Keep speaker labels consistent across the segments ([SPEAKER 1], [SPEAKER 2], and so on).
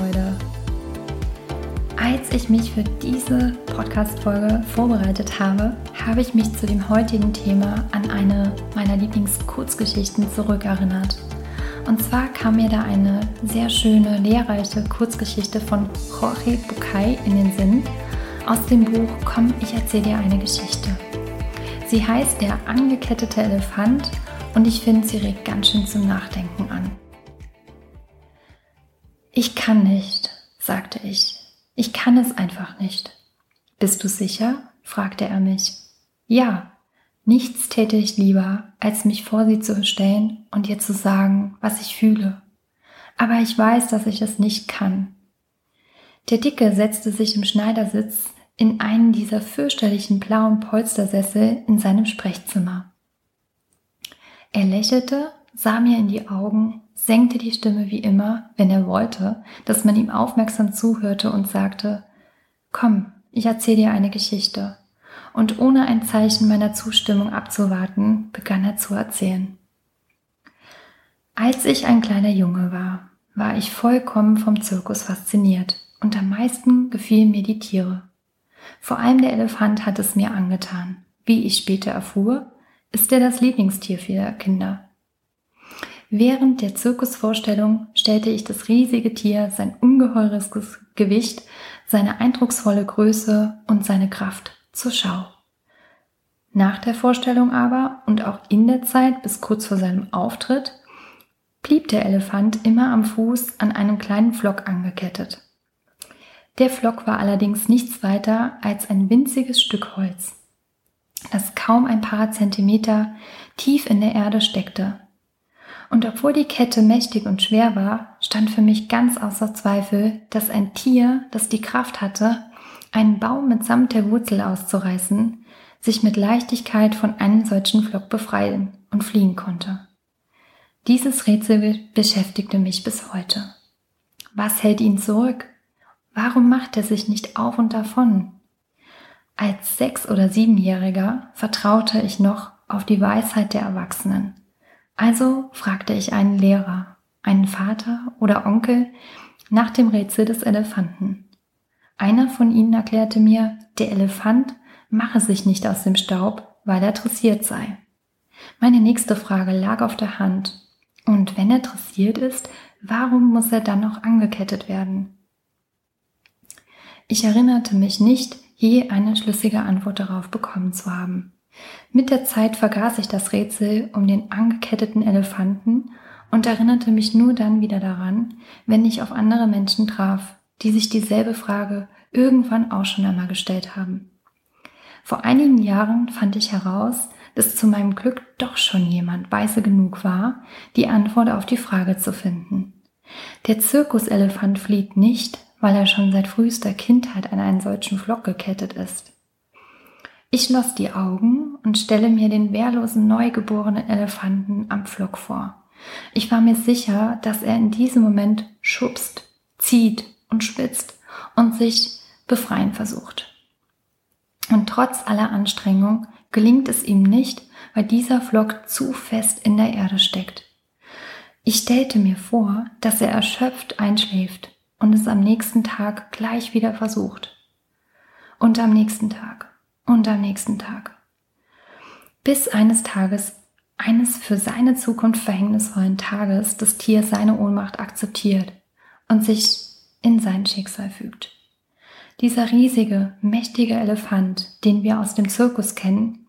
[SPEAKER 1] Lebensfreude. Als ich mich für diese Podcast-Folge vorbereitet habe, habe ich mich zu dem heutigen Thema an eine meiner Lieblingskurzgeschichten zurückerinnert. Und zwar kam mir da eine sehr schöne, lehrreiche Kurzgeschichte von Jorge Bucay in den Sinn aus dem Buch Komm, ich erzähle dir eine Geschichte. Sie heißt Der angekettete Elefant und ich finde, sie regt ganz schön zum Nachdenken an. Ich kann nicht, sagte ich. Ich kann es einfach nicht. Bist du sicher? fragte er mich. Ja, nichts täte ich lieber, als mich vor sie zu stellen und ihr zu sagen, was ich fühle. Aber ich weiß, dass ich es nicht kann. Der Dicke setzte sich im Schneidersitz in einen dieser fürchterlichen blauen Polstersessel in seinem Sprechzimmer. Er lächelte, sah mir in die Augen, senkte die Stimme wie immer, wenn er wollte, dass man ihm aufmerksam zuhörte und sagte, Komm, ich erzähle dir eine Geschichte. Und ohne ein Zeichen meiner Zustimmung abzuwarten, begann er zu erzählen. Als ich ein kleiner Junge war, war ich vollkommen vom Zirkus fasziniert und am meisten gefielen mir die Tiere. Vor allem der Elefant hat es mir angetan. Wie ich später erfuhr, ist er das Lieblingstier vieler Kinder. Während der Zirkusvorstellung stellte ich das riesige Tier, sein ungeheures Gewicht, seine eindrucksvolle Größe und seine Kraft zur Schau. Nach der Vorstellung aber und auch in der Zeit bis kurz vor seinem Auftritt blieb der Elefant immer am Fuß an einem kleinen Flock angekettet. Der Flock war allerdings nichts weiter als ein winziges Stück Holz das kaum ein paar Zentimeter tief in der Erde steckte. Und obwohl die Kette mächtig und schwer war, stand für mich ganz außer Zweifel, dass ein Tier, das die Kraft hatte, einen Baum mitsamt der Wurzel auszureißen, sich mit Leichtigkeit von einem solchen Flock befreien und fliehen konnte. Dieses Rätsel beschäftigte mich bis heute. Was hält ihn zurück? Warum macht er sich nicht auf und davon? Als Sechs- oder Siebenjähriger vertraute ich noch auf die Weisheit der Erwachsenen. Also fragte ich einen Lehrer, einen Vater oder Onkel nach dem Rätsel des Elefanten. Einer von ihnen erklärte mir, der Elefant mache sich nicht aus dem Staub, weil er dressiert sei. Meine nächste Frage lag auf der Hand. Und wenn er dressiert ist, warum muss er dann noch angekettet werden? Ich erinnerte mich nicht, je eine schlüssige Antwort darauf bekommen zu haben. Mit der Zeit vergaß ich das Rätsel um den angeketteten Elefanten und erinnerte mich nur dann wieder daran, wenn ich auf andere Menschen traf, die sich dieselbe Frage irgendwann auch schon einmal gestellt haben. Vor einigen Jahren fand ich heraus, dass zu meinem Glück doch schon jemand weise genug war, die Antwort auf die Frage zu finden. Der Zirkuselefant flieht nicht, weil er schon seit frühester Kindheit an einen solchen Flock gekettet ist. Ich schloss die Augen und stelle mir den wehrlosen neugeborenen Elefanten am Flock vor. Ich war mir sicher, dass er in diesem Moment schubst, zieht und spitzt und sich befreien versucht. Und trotz aller Anstrengung gelingt es ihm nicht, weil dieser Flock zu fest in der Erde steckt. Ich stellte mir vor, dass er erschöpft einschläft und es am nächsten Tag gleich wieder versucht. Und am nächsten Tag und am nächsten Tag. Bis eines Tages, eines für seine Zukunft verhängnisvollen Tages, das Tier seine Ohnmacht akzeptiert und sich in sein Schicksal fügt. Dieser riesige, mächtige Elefant, den wir aus dem Zirkus kennen,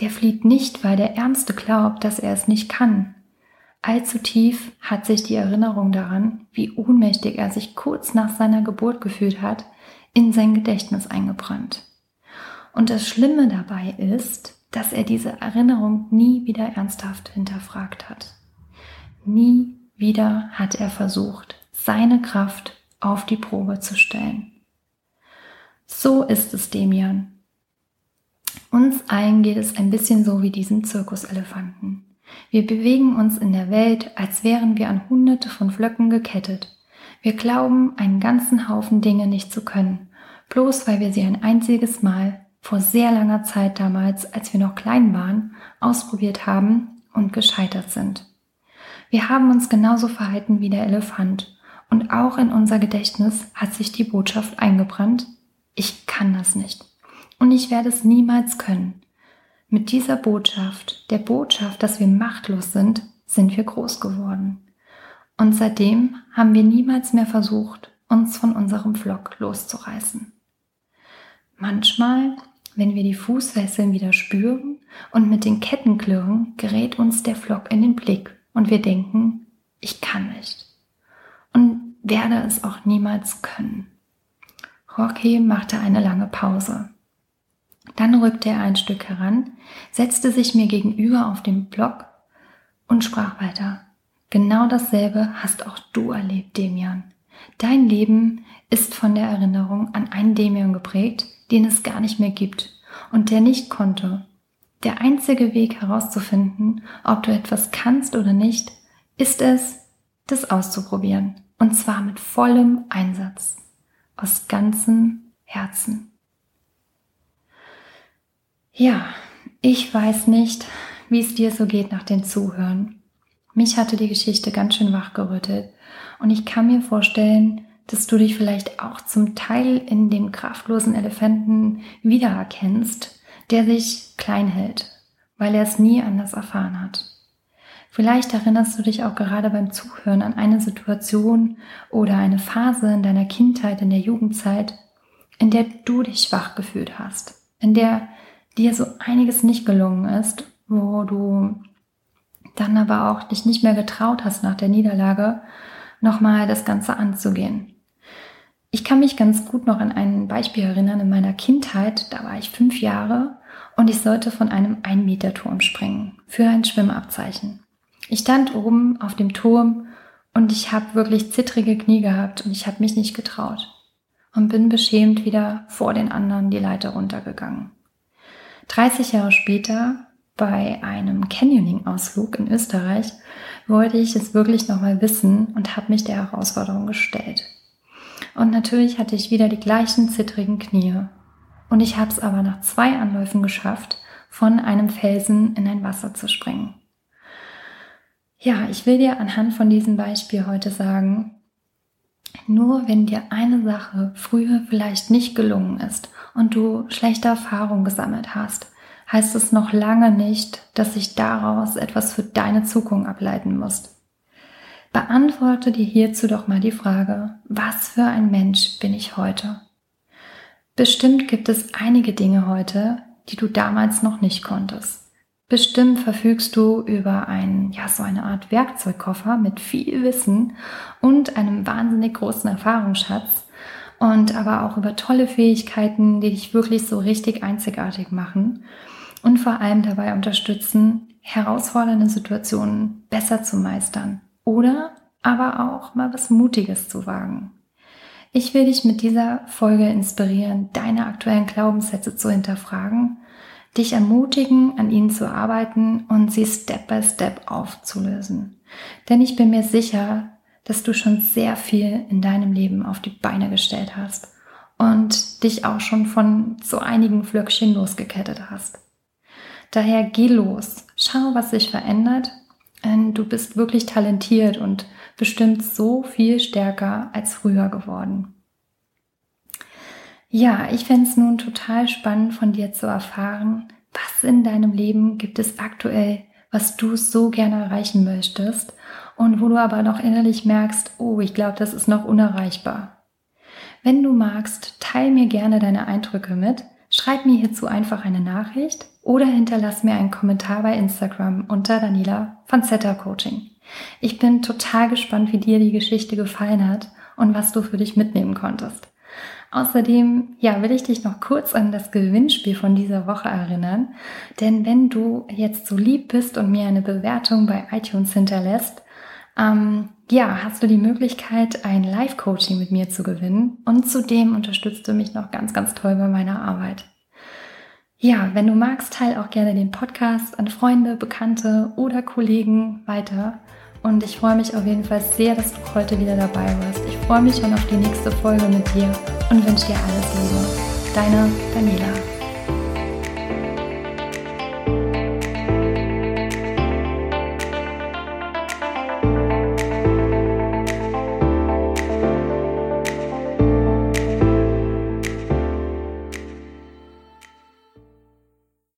[SPEAKER 1] der flieht nicht, weil der Ärmste glaubt, dass er es nicht kann, Allzu tief hat sich die Erinnerung daran, wie ohnmächtig er sich kurz nach seiner Geburt gefühlt hat, in sein Gedächtnis eingebrannt. Und das Schlimme dabei ist, dass er diese Erinnerung nie wieder ernsthaft hinterfragt hat. Nie wieder hat er versucht, seine Kraft auf die Probe zu stellen. So ist es, Demian. Uns allen geht es ein bisschen so wie diesem Zirkuselefanten. Wir bewegen uns in der Welt, als wären wir an hunderte von Flöcken gekettet. Wir glauben, einen ganzen Haufen Dinge nicht zu können, bloß weil wir sie ein einziges Mal, vor sehr langer Zeit damals, als wir noch klein waren, ausprobiert haben und gescheitert sind. Wir haben uns genauso verhalten wie der Elefant. Und auch in unser Gedächtnis hat sich die Botschaft eingebrannt, ich kann das nicht. Und ich werde es niemals können. Mit dieser Botschaft, der Botschaft, dass wir machtlos sind, sind wir groß geworden. Und seitdem haben wir niemals mehr versucht, uns von unserem Flock loszureißen. Manchmal, wenn wir die Fußfesseln wieder spüren und mit den Ketten klirren, gerät uns der Flock in den Blick und wir denken, ich kann nicht und werde es auch niemals können. Rocky machte eine lange Pause. Dann rückte er ein Stück heran, setzte sich mir gegenüber auf den Block und sprach weiter. Genau dasselbe hast auch du erlebt, Demian. Dein Leben ist von der Erinnerung an einen Demian geprägt, den es gar nicht mehr gibt und der nicht konnte. Der einzige Weg herauszufinden, ob du etwas kannst oder nicht, ist es, das auszuprobieren. Und zwar mit vollem Einsatz, aus ganzem Herzen. Ja, ich weiß nicht, wie es dir so geht nach dem Zuhören. Mich hatte die Geschichte ganz schön wachgerüttelt und ich kann mir vorstellen, dass du dich vielleicht auch zum Teil in dem kraftlosen Elefanten wiedererkennst, der sich klein hält, weil er es nie anders erfahren hat. Vielleicht erinnerst du dich auch gerade beim Zuhören an eine Situation oder eine Phase in deiner Kindheit, in der Jugendzeit, in der du dich schwach gefühlt hast, in der dir so einiges nicht gelungen ist, wo du dann aber auch dich nicht mehr getraut hast nach der Niederlage, nochmal das Ganze anzugehen. Ich kann mich ganz gut noch an ein Beispiel erinnern in meiner Kindheit, da war ich fünf Jahre und ich sollte von einem Ein-Meter-Turm springen für ein Schwimmabzeichen. Ich stand oben auf dem Turm und ich habe wirklich zittrige Knie gehabt und ich habe mich nicht getraut und bin beschämt wieder vor den anderen die Leiter runtergegangen. 30 Jahre später bei einem Canyoning-Ausflug in Österreich wollte ich es wirklich nochmal wissen und habe mich der Herausforderung gestellt. Und natürlich hatte ich wieder die gleichen zittrigen Knie. Und ich habe es aber nach zwei Anläufen geschafft, von einem Felsen in ein Wasser zu springen. Ja, ich will dir anhand von diesem Beispiel heute sagen, nur wenn dir eine Sache früher vielleicht nicht gelungen ist und du schlechte Erfahrungen gesammelt hast, heißt es noch lange nicht, dass sich daraus etwas für deine Zukunft ableiten musst. Beantworte dir hierzu doch mal die Frage, was für ein Mensch bin ich heute? Bestimmt gibt es einige Dinge heute, die du damals noch nicht konntest. Bestimmt verfügst du über ein, ja, so eine Art Werkzeugkoffer mit viel Wissen und einem wahnsinnig großen Erfahrungsschatz und aber auch über tolle Fähigkeiten, die dich wirklich so richtig einzigartig machen und vor allem dabei unterstützen, herausfordernde Situationen besser zu meistern oder aber auch mal was Mutiges zu wagen. Ich will dich mit dieser Folge inspirieren, deine aktuellen Glaubenssätze zu hinterfragen dich ermutigen, an ihnen zu arbeiten und sie Step by Step aufzulösen. Denn ich bin mir sicher, dass du schon sehr viel in deinem Leben auf die Beine gestellt hast und dich auch schon von so einigen Flöckchen losgekettet hast. Daher geh los, schau, was sich verändert. Du bist wirklich talentiert und bestimmt so viel stärker als früher geworden. Ja, ich fände es nun total spannend von dir zu erfahren, was in deinem Leben gibt es aktuell, was du so gerne erreichen möchtest und wo du aber noch innerlich merkst, oh, ich glaube, das ist noch unerreichbar. Wenn du magst, teil mir gerne deine Eindrücke mit, schreib mir hierzu einfach eine Nachricht oder hinterlass mir einen Kommentar bei Instagram unter Daniela von Zeta Coaching. Ich bin total gespannt, wie dir die Geschichte gefallen hat und was du für dich mitnehmen konntest. Außerdem, ja, will ich dich noch kurz an das Gewinnspiel von dieser Woche erinnern. Denn wenn du jetzt so lieb bist und mir eine Bewertung bei iTunes hinterlässt, ähm, ja, hast du die Möglichkeit, ein Live-Coaching mit mir zu gewinnen. Und zudem unterstützt du mich noch ganz, ganz toll bei meiner Arbeit. Ja, wenn du magst, teile auch gerne den Podcast an Freunde, Bekannte oder Kollegen weiter. Und ich freue mich auf jeden Fall sehr, dass du heute wieder dabei warst. Ich freue mich schon auf die nächste Folge mit dir und wünsche dir alles Liebe. Deine Daniela.